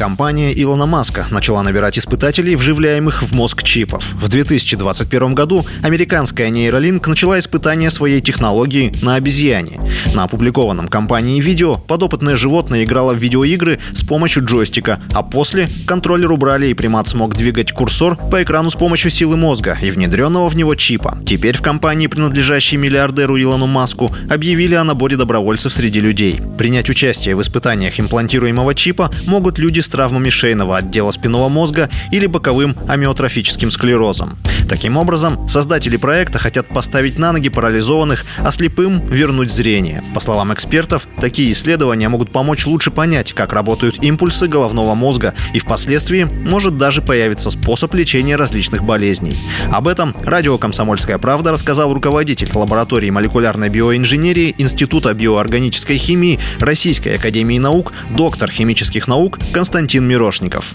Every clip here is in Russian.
Компания Илона Маска начала набирать испытателей, вживляемых в мозг чипов. В 2021 году американская нейролинк начала испытание своей технологии на обезьяне. На опубликованном компанией видео подопытное животное играло в видеоигры с помощью джойстика, а после контроллер убрали и примат смог двигать курсор по экрану с помощью силы мозга и внедренного в него чипа. Теперь в компании, принадлежащей миллиардеру Илону Маску, объявили о наборе добровольцев среди людей. Принять участие в испытаниях имплантируемого чипа могут люди с травмами шейного отдела спинного мозга или боковым амиотрофическим склерозом. Таким образом, создатели проекта хотят поставить на ноги парализованных, а слепым вернуть зрение. По словам экспертов, такие исследования могут помочь лучше понять, как работают импульсы головного мозга, и впоследствии может даже появиться способ лечения различных болезней. Об этом радио «Комсомольская правда» рассказал руководитель лаборатории молекулярной биоинженерии Института биоорганической химии Российской академии наук, доктор химических наук Константин Мирошников.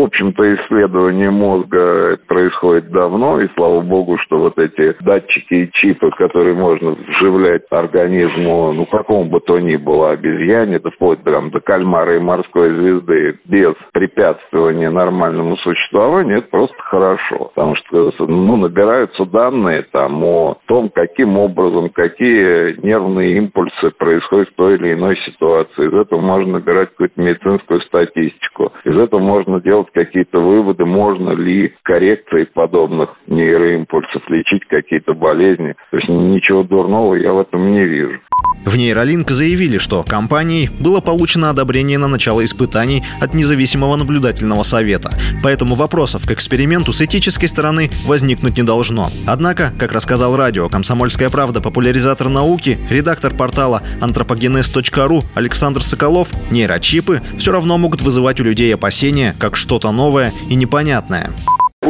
В общем-то, исследование мозга происходит давно, и слава богу, что вот эти датчики и чипы, которые можно вживлять организму, ну, какому бы то ни было, обезьяне, да вплоть там, до кальмара и морской звезды, без препятствования нормальному существованию, это просто хорошо. Потому что, ну, набираются данные там о том, каким образом, какие нервные импульсы происходят в той или иной ситуации. Из этого можно набирать какую-то медицинскую статистику. Из этого можно делать какие-то выводы, можно ли коррекцией подобных нейроимпульсов лечить какие-то болезни. То есть ничего дурного я в этом не вижу. В Нейролинк заявили, что компанией было получено одобрение на начало испытаний от независимого наблюдательного совета. Поэтому вопросов к эксперименту с этической стороны возникнуть не должно. Однако, как рассказал радио «Комсомольская правда» популяризатор науки, редактор портала anthropogenes.ru Александр Соколов, нейрочипы все равно могут вызывать у людей опасения как что-то новое и непонятное.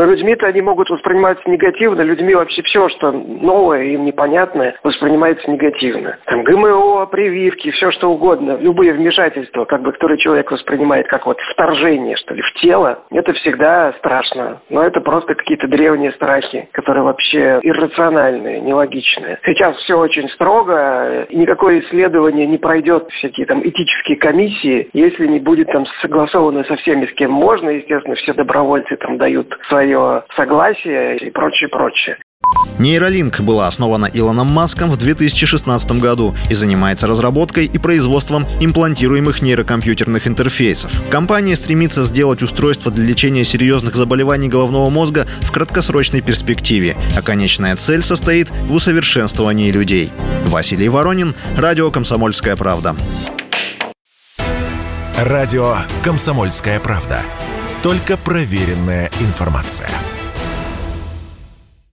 Но людьми-то они могут восприниматься негативно. Людьми вообще все, что новое им непонятное, воспринимается негативно. Там ГМО, прививки, все что угодно, любые вмешательства, как бы, которые человек воспринимает как вот вторжение, что ли, в тело, это всегда страшно. Но это просто какие-то древние страхи, которые вообще иррациональные, нелогичные. Сейчас все очень строго, никакое исследование не пройдет всякие там этические комиссии, если не будет там согласовано со всеми, с кем можно. Естественно, все добровольцы там дают свои свое согласие и прочее, прочее. Нейролинк была основана Илоном Маском в 2016 году и занимается разработкой и производством имплантируемых нейрокомпьютерных интерфейсов. Компания стремится сделать устройство для лечения серьезных заболеваний головного мозга в краткосрочной перспективе, а конечная цель состоит в усовершенствовании людей. Василий Воронин, Радио «Комсомольская правда». Радио «Комсомольская правда». Только проверенная информация.